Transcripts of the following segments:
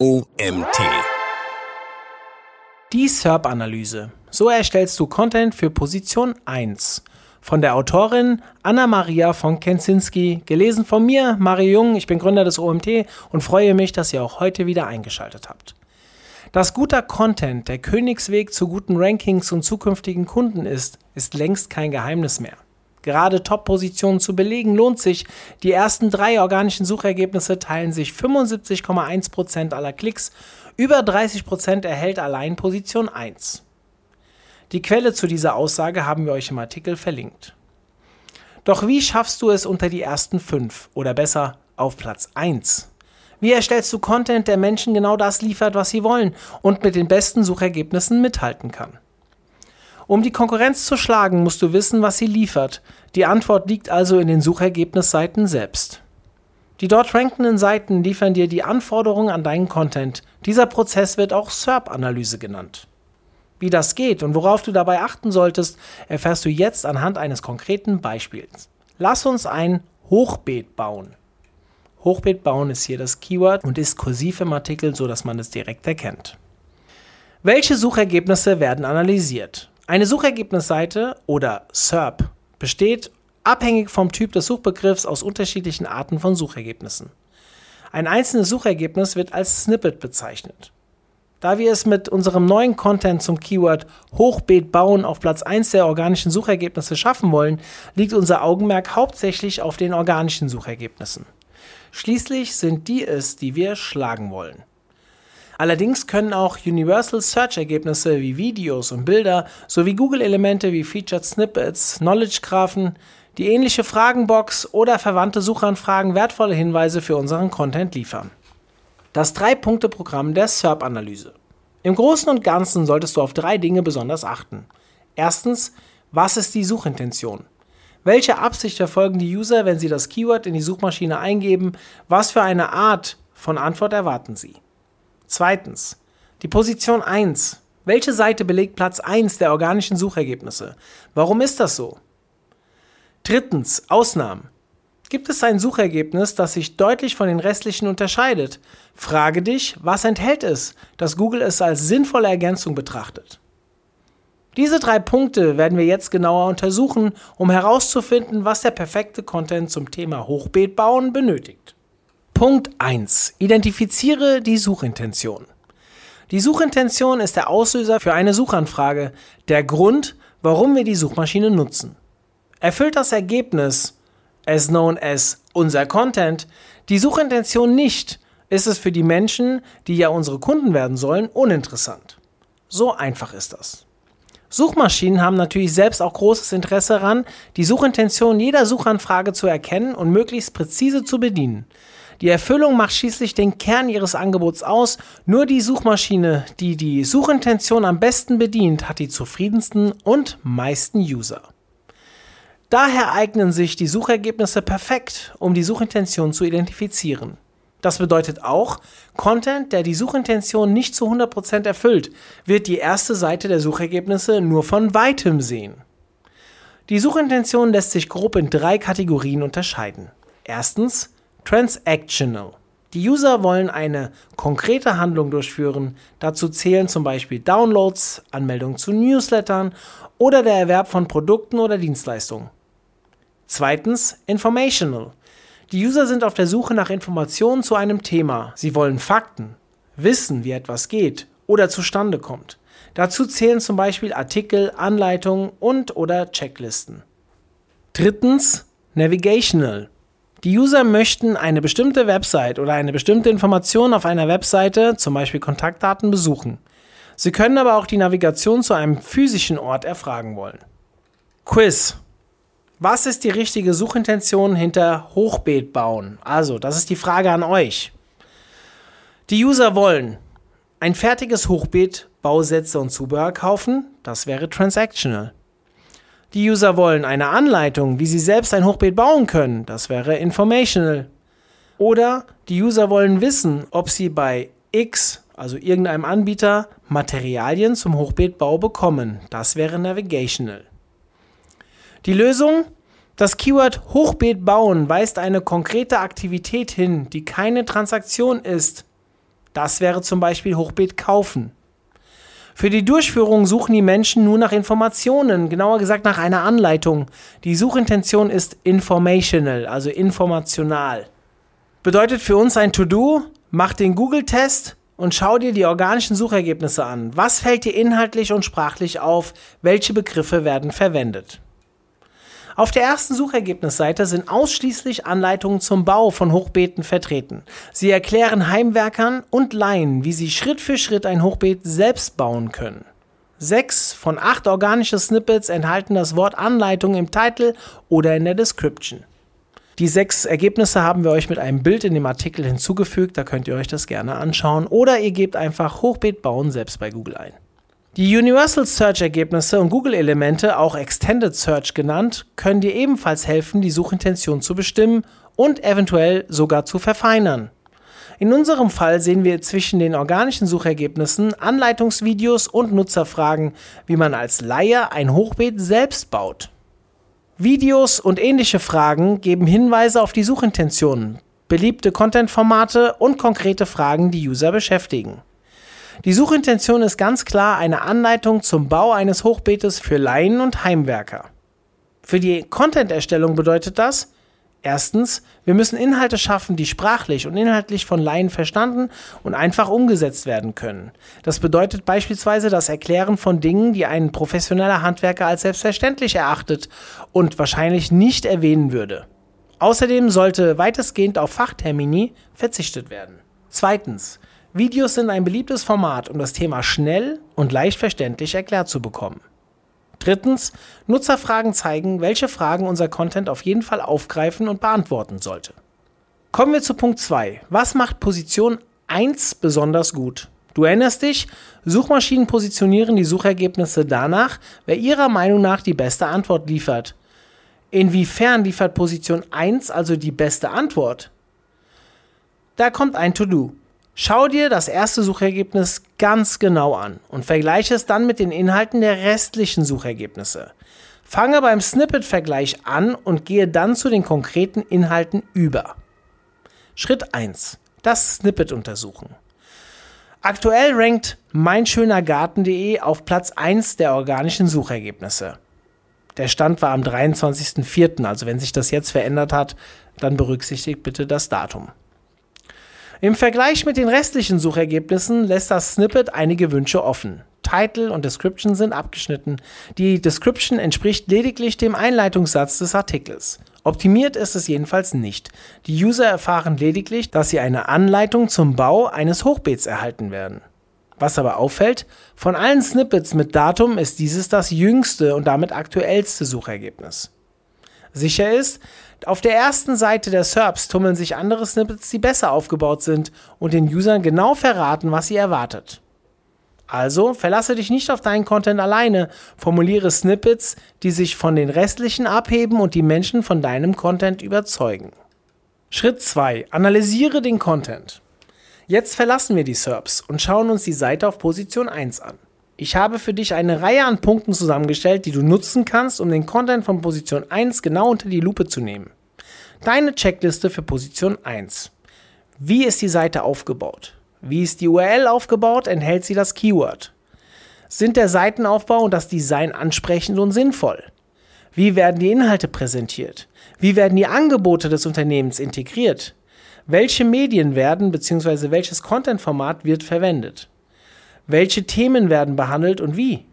OMT. Die SERP-Analyse. So erstellst du Content für Position 1. Von der Autorin Anna-Maria von Kensinski, gelesen von mir, Mario Jung. Ich bin Gründer des OMT und freue mich, dass ihr auch heute wieder eingeschaltet habt. Dass guter Content der Königsweg zu guten Rankings und zukünftigen Kunden ist, ist längst kein Geheimnis mehr. Gerade Top-Positionen zu belegen lohnt sich. Die ersten drei organischen Suchergebnisse teilen sich 75,1% aller Klicks. Über 30% erhält allein Position 1. Die Quelle zu dieser Aussage haben wir euch im Artikel verlinkt. Doch wie schaffst du es unter die ersten 5 oder besser auf Platz 1? Wie erstellst du Content, der Menschen genau das liefert, was sie wollen und mit den besten Suchergebnissen mithalten kann? Um die Konkurrenz zu schlagen, musst du wissen, was sie liefert. Die Antwort liegt also in den Suchergebnisseiten selbst. Die dort rankenden Seiten liefern dir die Anforderungen an deinen Content. Dieser Prozess wird auch SERP-Analyse genannt. Wie das geht und worauf du dabei achten solltest, erfährst du jetzt anhand eines konkreten Beispiels. Lass uns ein Hochbeet bauen. Hochbeet bauen ist hier das Keyword und ist kursiv im Artikel, so dass man es direkt erkennt. Welche Suchergebnisse werden analysiert? Eine Suchergebnisseite oder SERP besteht abhängig vom Typ des Suchbegriffs aus unterschiedlichen Arten von Suchergebnissen. Ein einzelnes Suchergebnis wird als Snippet bezeichnet. Da wir es mit unserem neuen Content zum Keyword Hochbeet bauen auf Platz 1 der organischen Suchergebnisse schaffen wollen, liegt unser Augenmerk hauptsächlich auf den organischen Suchergebnissen. Schließlich sind die es, die wir schlagen wollen. Allerdings können auch Universal Search Ergebnisse wie Videos und Bilder sowie Google-Elemente wie Featured Snippets, Knowledge-Graphen, die ähnliche Fragenbox oder verwandte Suchanfragen wertvolle Hinweise für unseren Content liefern. Das Drei-Punkte-Programm der SERP-Analyse. Im Großen und Ganzen solltest du auf drei Dinge besonders achten. Erstens, was ist die Suchintention? Welche Absicht verfolgen die User, wenn sie das Keyword in die Suchmaschine eingeben? Was für eine Art von Antwort erwarten sie? Zweitens, die Position 1. Welche Seite belegt Platz 1 der organischen Suchergebnisse? Warum ist das so? Drittens, Ausnahmen. Gibt es ein Suchergebnis, das sich deutlich von den restlichen unterscheidet? Frage dich, was enthält es, dass Google es als sinnvolle Ergänzung betrachtet? Diese drei Punkte werden wir jetzt genauer untersuchen, um herauszufinden, was der perfekte Content zum Thema Hochbeet bauen benötigt. Punkt 1. Identifiziere die Suchintention. Die Suchintention ist der Auslöser für eine Suchanfrage, der Grund, warum wir die Suchmaschine nutzen. Erfüllt das Ergebnis, as known as unser Content, die Suchintention nicht, ist es für die Menschen, die ja unsere Kunden werden sollen, uninteressant. So einfach ist das. Suchmaschinen haben natürlich selbst auch großes Interesse daran, die Suchintention jeder Suchanfrage zu erkennen und möglichst präzise zu bedienen. Die Erfüllung macht schließlich den Kern ihres Angebots aus. Nur die Suchmaschine, die die Suchintention am besten bedient, hat die zufriedensten und meisten User. Daher eignen sich die Suchergebnisse perfekt, um die Suchintention zu identifizieren. Das bedeutet auch, Content, der die Suchintention nicht zu 100% erfüllt, wird die erste Seite der Suchergebnisse nur von weitem sehen. Die Suchintention lässt sich grob in drei Kategorien unterscheiden. Erstens Transactional. Die User wollen eine konkrete Handlung durchführen. Dazu zählen zum Beispiel Downloads, Anmeldungen zu Newslettern oder der Erwerb von Produkten oder Dienstleistungen. Zweitens Informational. Die User sind auf der Suche nach Informationen zu einem Thema. Sie wollen Fakten, wissen, wie etwas geht oder zustande kommt. Dazu zählen zum Beispiel Artikel, Anleitungen und oder Checklisten. Drittens Navigational. Die User möchten eine bestimmte Website oder eine bestimmte Information auf einer Webseite, zum Beispiel Kontaktdaten, besuchen. Sie können aber auch die Navigation zu einem physischen Ort erfragen wollen. Quiz. Was ist die richtige Suchintention hinter Hochbeet bauen? Also, das ist die Frage an euch. Die User wollen ein fertiges Hochbeet, Bausätze und Zubehör kaufen, das wäre transactional. Die User wollen eine Anleitung, wie sie selbst ein Hochbeet bauen können, das wäre informational. Oder die User wollen wissen, ob sie bei X, also irgendeinem Anbieter, Materialien zum Hochbeetbau bekommen, das wäre navigational. Die Lösung? Das Keyword Hochbeet bauen weist eine konkrete Aktivität hin, die keine Transaktion ist. Das wäre zum Beispiel Hochbeet kaufen. Für die Durchführung suchen die Menschen nur nach Informationen, genauer gesagt nach einer Anleitung. Die Suchintention ist informational, also informational. Bedeutet für uns ein To-Do, mach den Google-Test und schau dir die organischen Suchergebnisse an. Was fällt dir inhaltlich und sprachlich auf? Welche Begriffe werden verwendet? Auf der ersten Suchergebnisseite sind ausschließlich Anleitungen zum Bau von Hochbeeten vertreten. Sie erklären Heimwerkern und Laien, wie sie Schritt für Schritt ein Hochbeet selbst bauen können. Sechs von acht organische Snippets enthalten das Wort Anleitung im Titel oder in der Description. Die sechs Ergebnisse haben wir euch mit einem Bild in dem Artikel hinzugefügt, da könnt ihr euch das gerne anschauen oder ihr gebt einfach Hochbeet bauen selbst bei Google ein. Die Universal Search Ergebnisse und Google Elemente, auch Extended Search genannt, können dir ebenfalls helfen, die Suchintention zu bestimmen und eventuell sogar zu verfeinern. In unserem Fall sehen wir zwischen den organischen Suchergebnissen Anleitungsvideos und Nutzerfragen, wie man als Laie ein Hochbeet selbst baut. Videos und ähnliche Fragen geben Hinweise auf die Suchintentionen, beliebte Content-Formate und konkrete Fragen, die User beschäftigen. Die Suchintention ist ganz klar eine Anleitung zum Bau eines Hochbeetes für Laien und Heimwerker. Für die Content-Erstellung bedeutet das, erstens, wir müssen Inhalte schaffen, die sprachlich und inhaltlich von Laien verstanden und einfach umgesetzt werden können. Das bedeutet beispielsweise das Erklären von Dingen, die ein professioneller Handwerker als selbstverständlich erachtet und wahrscheinlich nicht erwähnen würde. Außerdem sollte weitestgehend auf Fachtermini verzichtet werden. Zweitens, Videos sind ein beliebtes Format, um das Thema schnell und leicht verständlich erklärt zu bekommen. Drittens, Nutzerfragen zeigen, welche Fragen unser Content auf jeden Fall aufgreifen und beantworten sollte. Kommen wir zu Punkt 2. Was macht Position 1 besonders gut? Du erinnerst dich, Suchmaschinen positionieren die Suchergebnisse danach, wer ihrer Meinung nach die beste Antwort liefert. Inwiefern liefert Position 1 also die beste Antwort? Da kommt ein To-Do. Schau dir das erste Suchergebnis ganz genau an und vergleiche es dann mit den Inhalten der restlichen Suchergebnisse. Fange beim Snippet-Vergleich an und gehe dann zu den konkreten Inhalten über. Schritt 1. Das Snippet untersuchen. Aktuell rankt meinschönergarten.de auf Platz 1 der organischen Suchergebnisse. Der Stand war am 23.04., also wenn sich das jetzt verändert hat, dann berücksichtigt bitte das Datum. Im Vergleich mit den restlichen Suchergebnissen lässt das Snippet einige Wünsche offen. Title und Description sind abgeschnitten. Die Description entspricht lediglich dem Einleitungssatz des Artikels. Optimiert ist es jedenfalls nicht. Die User erfahren lediglich, dass sie eine Anleitung zum Bau eines Hochbeets erhalten werden. Was aber auffällt, von allen Snippets mit Datum ist dieses das jüngste und damit aktuellste Suchergebnis. Sicher ist, auf der ersten Seite der SERPs tummeln sich andere Snippets, die besser aufgebaut sind und den Usern genau verraten, was sie erwartet. Also verlasse dich nicht auf deinen Content alleine, formuliere Snippets, die sich von den restlichen abheben und die Menschen von deinem Content überzeugen. Schritt 2. Analysiere den Content. Jetzt verlassen wir die SERPs und schauen uns die Seite auf Position 1 an. Ich habe für dich eine Reihe an Punkten zusammengestellt, die du nutzen kannst, um den Content von Position 1 genau unter die Lupe zu nehmen. Deine Checkliste für Position 1. Wie ist die Seite aufgebaut? Wie ist die URL aufgebaut? Enthält sie das Keyword? Sind der Seitenaufbau und das Design ansprechend und sinnvoll? Wie werden die Inhalte präsentiert? Wie werden die Angebote des Unternehmens integriert? Welche Medien werden bzw. welches Content-Format wird verwendet? Welche Themen werden behandelt und wie?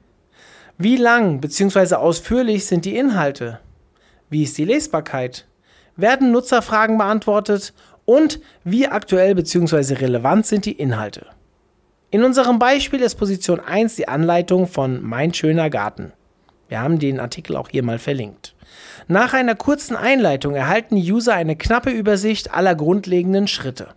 Wie lang bzw. ausführlich sind die Inhalte? Wie ist die Lesbarkeit? Werden Nutzerfragen beantwortet? Und wie aktuell bzw. relevant sind die Inhalte? In unserem Beispiel ist Position 1 die Anleitung von Mein schöner Garten. Wir haben den Artikel auch hier mal verlinkt. Nach einer kurzen Einleitung erhalten User eine knappe Übersicht aller grundlegenden Schritte.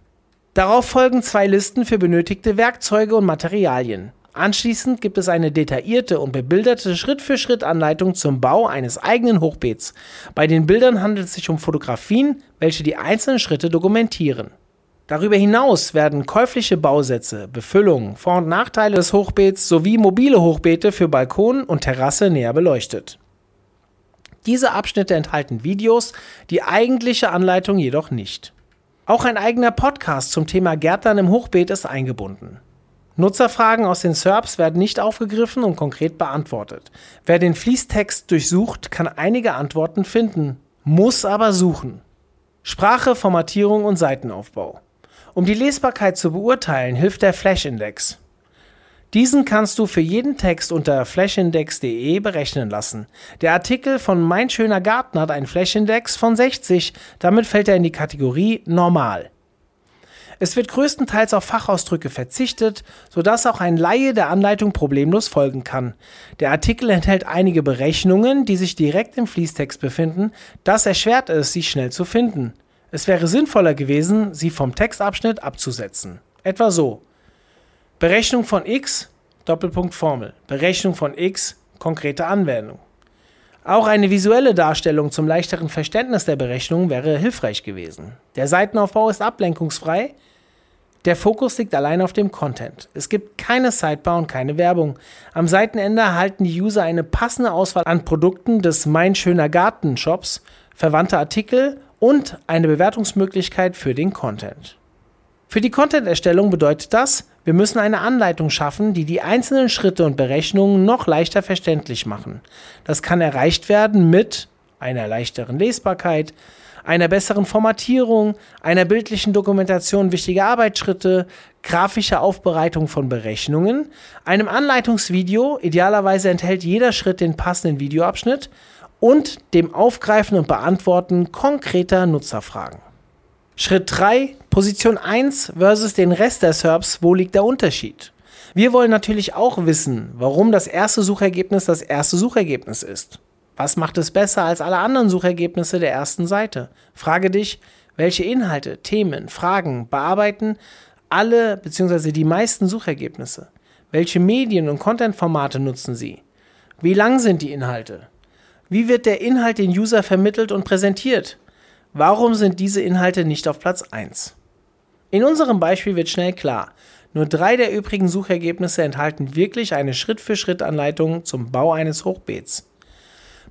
Darauf folgen zwei Listen für benötigte Werkzeuge und Materialien. Anschließend gibt es eine detaillierte und bebilderte Schritt-für-Schritt-Anleitung zum Bau eines eigenen Hochbeets. Bei den Bildern handelt es sich um Fotografien, welche die einzelnen Schritte dokumentieren. Darüber hinaus werden käufliche Bausätze, Befüllungen, Vor- und Nachteile des Hochbeets sowie mobile Hochbeete für Balkon und Terrasse näher beleuchtet. Diese Abschnitte enthalten Videos, die eigentliche Anleitung jedoch nicht. Auch ein eigener Podcast zum Thema Gärtnern im Hochbeet ist eingebunden. Nutzerfragen aus den SERPs werden nicht aufgegriffen und konkret beantwortet. Wer den Fließtext durchsucht, kann einige Antworten finden, muss aber suchen. Sprache, Formatierung und Seitenaufbau. Um die Lesbarkeit zu beurteilen, hilft der Flash-Index. Diesen kannst du für jeden Text unter flashindex.de berechnen lassen. Der Artikel von Mein schöner Garten hat einen Flashindex von 60, damit fällt er in die Kategorie Normal. Es wird größtenteils auf Fachausdrücke verzichtet, sodass auch ein Laie der Anleitung problemlos folgen kann. Der Artikel enthält einige Berechnungen, die sich direkt im Fließtext befinden, das erschwert es, sie schnell zu finden. Es wäre sinnvoller gewesen, sie vom Textabschnitt abzusetzen. Etwa so. Berechnung von x, Doppelpunkt Formel. Berechnung von x, konkrete Anwendung. Auch eine visuelle Darstellung zum leichteren Verständnis der Berechnung wäre hilfreich gewesen. Der Seitenaufbau ist ablenkungsfrei. Der Fokus liegt allein auf dem Content. Es gibt keine Sidebar und keine Werbung. Am Seitenende erhalten die User eine passende Auswahl an Produkten des Mein schöner Garten Shops, verwandte Artikel und eine Bewertungsmöglichkeit für den Content. Für die Content-Erstellung bedeutet das, wir müssen eine Anleitung schaffen, die die einzelnen Schritte und Berechnungen noch leichter verständlich machen. Das kann erreicht werden mit einer leichteren Lesbarkeit, einer besseren Formatierung, einer bildlichen Dokumentation wichtiger Arbeitsschritte, grafischer Aufbereitung von Berechnungen, einem Anleitungsvideo, idealerweise enthält jeder Schritt den passenden Videoabschnitt, und dem Aufgreifen und Beantworten konkreter Nutzerfragen. Schritt 3, Position 1 versus den Rest der SERPs, wo liegt der Unterschied? Wir wollen natürlich auch wissen, warum das erste Suchergebnis das erste Suchergebnis ist. Was macht es besser als alle anderen Suchergebnisse der ersten Seite? Frage dich, welche Inhalte, Themen, Fragen bearbeiten alle bzw. die meisten Suchergebnisse? Welche Medien und Content-Formate nutzen sie? Wie lang sind die Inhalte? Wie wird der Inhalt den User vermittelt und präsentiert? Warum sind diese Inhalte nicht auf Platz 1? In unserem Beispiel wird schnell klar, nur drei der übrigen Suchergebnisse enthalten wirklich eine Schritt-für-Schritt-Anleitung zum Bau eines Hochbeets.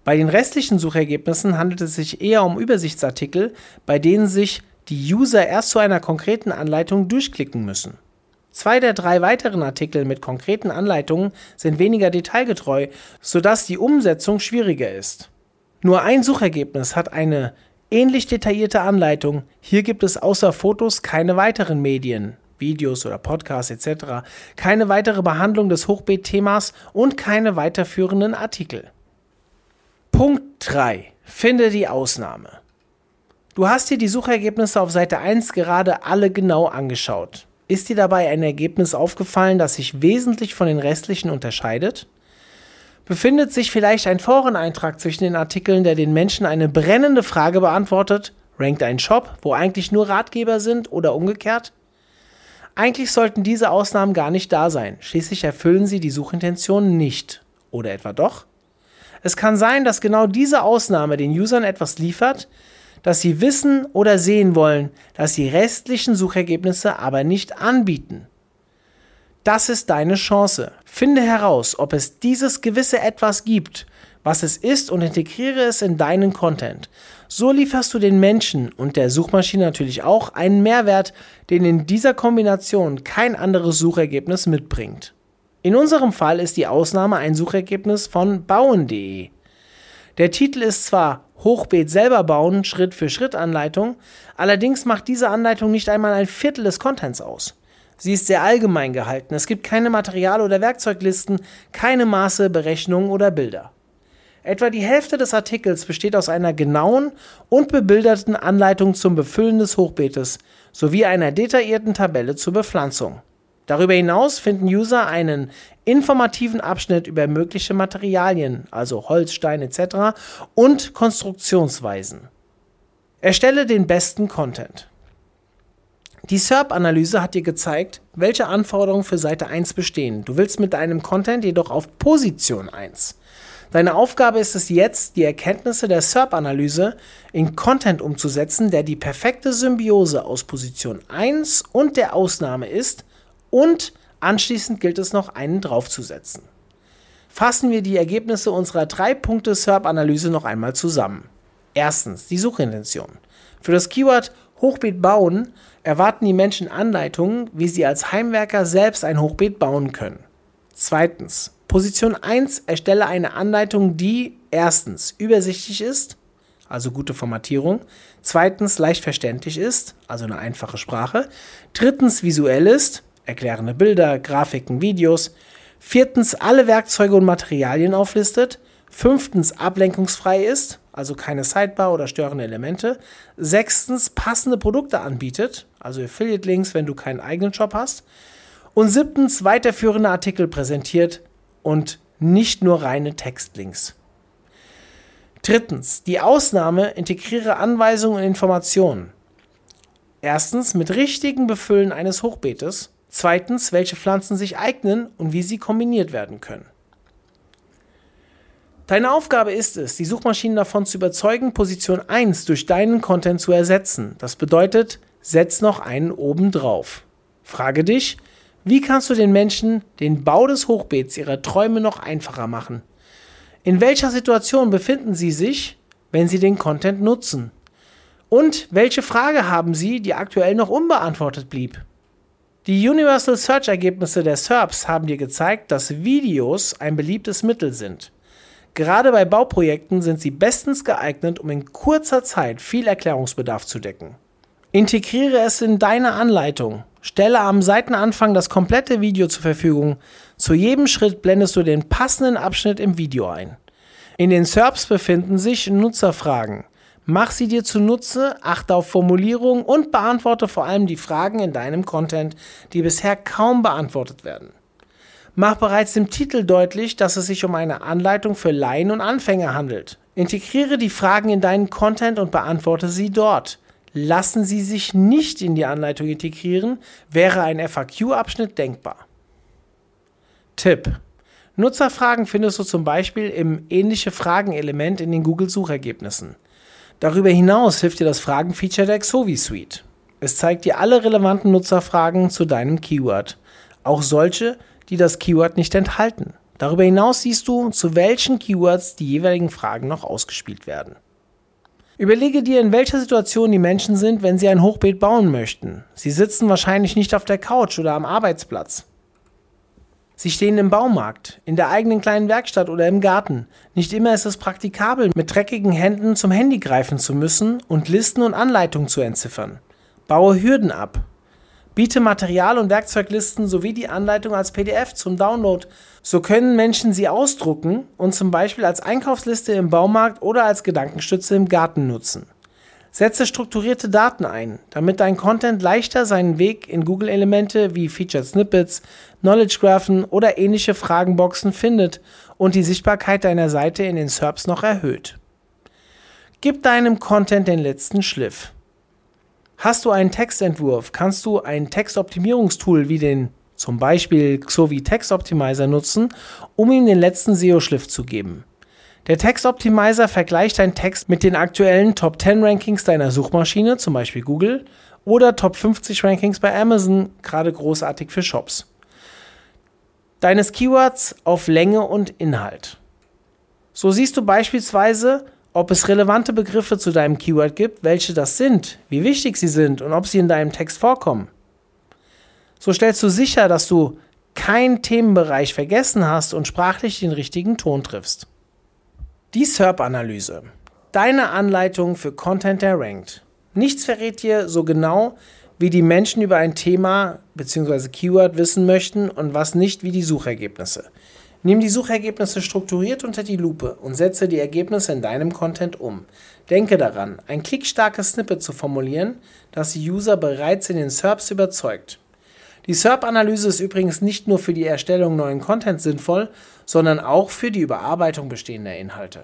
Bei den restlichen Suchergebnissen handelt es sich eher um Übersichtsartikel, bei denen sich die User erst zu einer konkreten Anleitung durchklicken müssen. Zwei der drei weiteren Artikel mit konkreten Anleitungen sind weniger detailgetreu, sodass die Umsetzung schwieriger ist. Nur ein Suchergebnis hat eine ähnlich detaillierte Anleitung. Hier gibt es außer Fotos keine weiteren Medien, Videos oder Podcasts etc., keine weitere Behandlung des Hochbeet-Themas und keine weiterführenden Artikel. Punkt 3. Finde die Ausnahme. Du hast dir die Suchergebnisse auf Seite 1 gerade alle genau angeschaut. Ist dir dabei ein Ergebnis aufgefallen, das sich wesentlich von den restlichen unterscheidet? Befindet sich vielleicht ein Foreneintrag zwischen den Artikeln, der den Menschen eine brennende Frage beantwortet? Rankt ein Shop, wo eigentlich nur Ratgeber sind oder umgekehrt? Eigentlich sollten diese Ausnahmen gar nicht da sein. Schließlich erfüllen sie die Suchintention nicht. Oder etwa doch? Es kann sein, dass genau diese Ausnahme den Usern etwas liefert, das sie wissen oder sehen wollen, das die restlichen Suchergebnisse aber nicht anbieten. Das ist deine Chance. Finde heraus, ob es dieses gewisse Etwas gibt, was es ist und integriere es in deinen Content. So lieferst du den Menschen und der Suchmaschine natürlich auch einen Mehrwert, den in dieser Kombination kein anderes Suchergebnis mitbringt. In unserem Fall ist die Ausnahme ein Suchergebnis von bauen.de. Der Titel ist zwar Hochbeet selber bauen, Schritt für Schritt Anleitung, allerdings macht diese Anleitung nicht einmal ein Viertel des Contents aus. Sie ist sehr allgemein gehalten. Es gibt keine Material- oder Werkzeuglisten, keine Maße, Berechnungen oder Bilder. Etwa die Hälfte des Artikels besteht aus einer genauen und bebilderten Anleitung zum Befüllen des Hochbeetes sowie einer detaillierten Tabelle zur Bepflanzung. Darüber hinaus finden User einen informativen Abschnitt über mögliche Materialien, also Holz, Stein etc. und Konstruktionsweisen. Erstelle den besten Content. Die SERP-Analyse hat dir gezeigt, welche Anforderungen für Seite 1 bestehen. Du willst mit deinem Content jedoch auf Position 1. Deine Aufgabe ist es jetzt, die Erkenntnisse der SERP-Analyse in Content umzusetzen, der die perfekte Symbiose aus Position 1 und der Ausnahme ist und anschließend gilt es noch einen draufzusetzen. Fassen wir die Ergebnisse unserer drei Punkte SERP-Analyse noch einmal zusammen. Erstens die Suchintention. Für das Keyword Hochbeet bauen erwarten die Menschen Anleitungen, wie sie als Heimwerker selbst ein Hochbeet bauen können. Zweitens. Position 1 erstelle eine Anleitung, die erstens übersichtlich ist, also gute Formatierung, zweitens leicht verständlich ist, also eine einfache Sprache, drittens visuell ist, erklärende Bilder, Grafiken, Videos, viertens alle Werkzeuge und Materialien auflistet, fünftens ablenkungsfrei ist, also keine Sidebar oder störende Elemente, sechstens passende Produkte anbietet, also Affiliate-Links, wenn du keinen eigenen Shop hast, und siebtens weiterführende Artikel präsentiert und nicht nur reine Textlinks. Drittens, die Ausnahme integriere Anweisungen und Informationen. Erstens mit richtigen Befüllen eines Hochbeetes. Zweitens, welche Pflanzen sich eignen und wie sie kombiniert werden können. Deine Aufgabe ist es, die Suchmaschinen davon zu überzeugen, Position 1 durch deinen Content zu ersetzen. Das bedeutet, setz noch einen oben drauf. Frage dich, wie kannst du den Menschen den Bau des Hochbeets ihrer Träume noch einfacher machen? In welcher Situation befinden Sie sich, wenn Sie den Content nutzen? Und welche Frage haben Sie, die aktuell noch unbeantwortet blieb? Die Universal Search Ergebnisse der SERPs haben dir gezeigt, dass Videos ein beliebtes Mittel sind. Gerade bei Bauprojekten sind sie bestens geeignet, um in kurzer Zeit viel Erklärungsbedarf zu decken. Integriere es in deine Anleitung. Stelle am Seitenanfang das komplette Video zur Verfügung. Zu jedem Schritt blendest du den passenden Abschnitt im Video ein. In den SERPs befinden sich Nutzerfragen. Mach sie dir zunutze, achte auf Formulierungen und beantworte vor allem die Fragen in deinem Content, die bisher kaum beantwortet werden. Mach bereits im Titel deutlich, dass es sich um eine Anleitung für Laien und Anfänger handelt. Integriere die Fragen in deinen Content und beantworte sie dort. Lassen sie sich nicht in die Anleitung integrieren, wäre ein FAQ-Abschnitt denkbar. Tipp. Nutzerfragen findest du zum Beispiel im ähnliche Fragen-Element in den Google-Suchergebnissen. Darüber hinaus hilft dir das Fragen-Feature der Xovi Suite. Es zeigt dir alle relevanten Nutzerfragen zu deinem Keyword, auch solche, die das Keyword nicht enthalten. Darüber hinaus siehst du, zu welchen Keywords die jeweiligen Fragen noch ausgespielt werden. Überlege dir, in welcher Situation die Menschen sind, wenn sie ein Hochbeet bauen möchten. Sie sitzen wahrscheinlich nicht auf der Couch oder am Arbeitsplatz. Sie stehen im Baumarkt, in der eigenen kleinen Werkstatt oder im Garten. Nicht immer ist es praktikabel, mit dreckigen Händen zum Handy greifen zu müssen und Listen und Anleitungen zu entziffern. Baue Hürden ab. Biete Material- und Werkzeuglisten sowie die Anleitung als PDF zum Download. So können Menschen sie ausdrucken und zum Beispiel als Einkaufsliste im Baumarkt oder als Gedankenstütze im Garten nutzen. Setze strukturierte Daten ein, damit dein Content leichter seinen Weg in Google-Elemente wie Featured Snippets, Knowledge Graphen oder ähnliche Fragenboxen findet und die Sichtbarkeit deiner Seite in den SERPs noch erhöht. Gib deinem Content den letzten Schliff. Hast du einen Textentwurf, kannst du ein Textoptimierungstool wie den zum Beispiel Xovi Text Optimizer nutzen, um ihm den letzten SEO-Schliff zu geben. Der Text Optimizer vergleicht deinen Text mit den aktuellen Top 10 Rankings deiner Suchmaschine, zum Beispiel Google, oder Top 50 Rankings bei Amazon, gerade großartig für Shops. Deines Keywords auf Länge und Inhalt. So siehst du beispielsweise, ob es relevante Begriffe zu deinem Keyword gibt, welche das sind, wie wichtig sie sind und ob sie in deinem Text vorkommen. So stellst du sicher, dass du keinen Themenbereich vergessen hast und sprachlich den richtigen Ton triffst. Die SERP-Analyse. Deine Anleitung für Content, der rankt. Nichts verrät dir so genau, wie die Menschen über ein Thema bzw. Keyword wissen möchten und was nicht wie die Suchergebnisse. Nimm die Suchergebnisse strukturiert unter die Lupe und setze die Ergebnisse in deinem Content um. Denke daran, ein klickstarkes Snippet zu formulieren, das die User bereits in den SERPs überzeugt. Die SERP-Analyse ist übrigens nicht nur für die Erstellung neuen Content sinnvoll, sondern auch für die Überarbeitung bestehender Inhalte.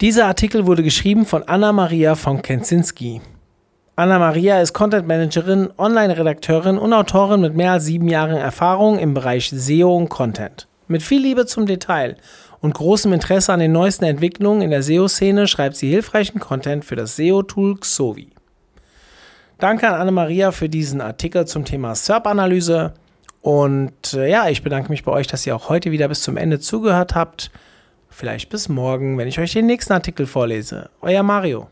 Dieser Artikel wurde geschrieben von Anna-Maria von Kensinski. Anna-Maria ist Content Managerin, Online-Redakteurin und Autorin mit mehr als sieben Jahren Erfahrung im Bereich SEO und Content. Mit viel Liebe zum Detail und großem Interesse an den neuesten Entwicklungen in der SEO-Szene schreibt sie hilfreichen Content für das SEO-Tool Xovi. Danke an Anne-Maria für diesen Artikel zum Thema SERP-Analyse. Und äh, ja, ich bedanke mich bei euch, dass ihr auch heute wieder bis zum Ende zugehört habt. Vielleicht bis morgen, wenn ich euch den nächsten Artikel vorlese. Euer Mario.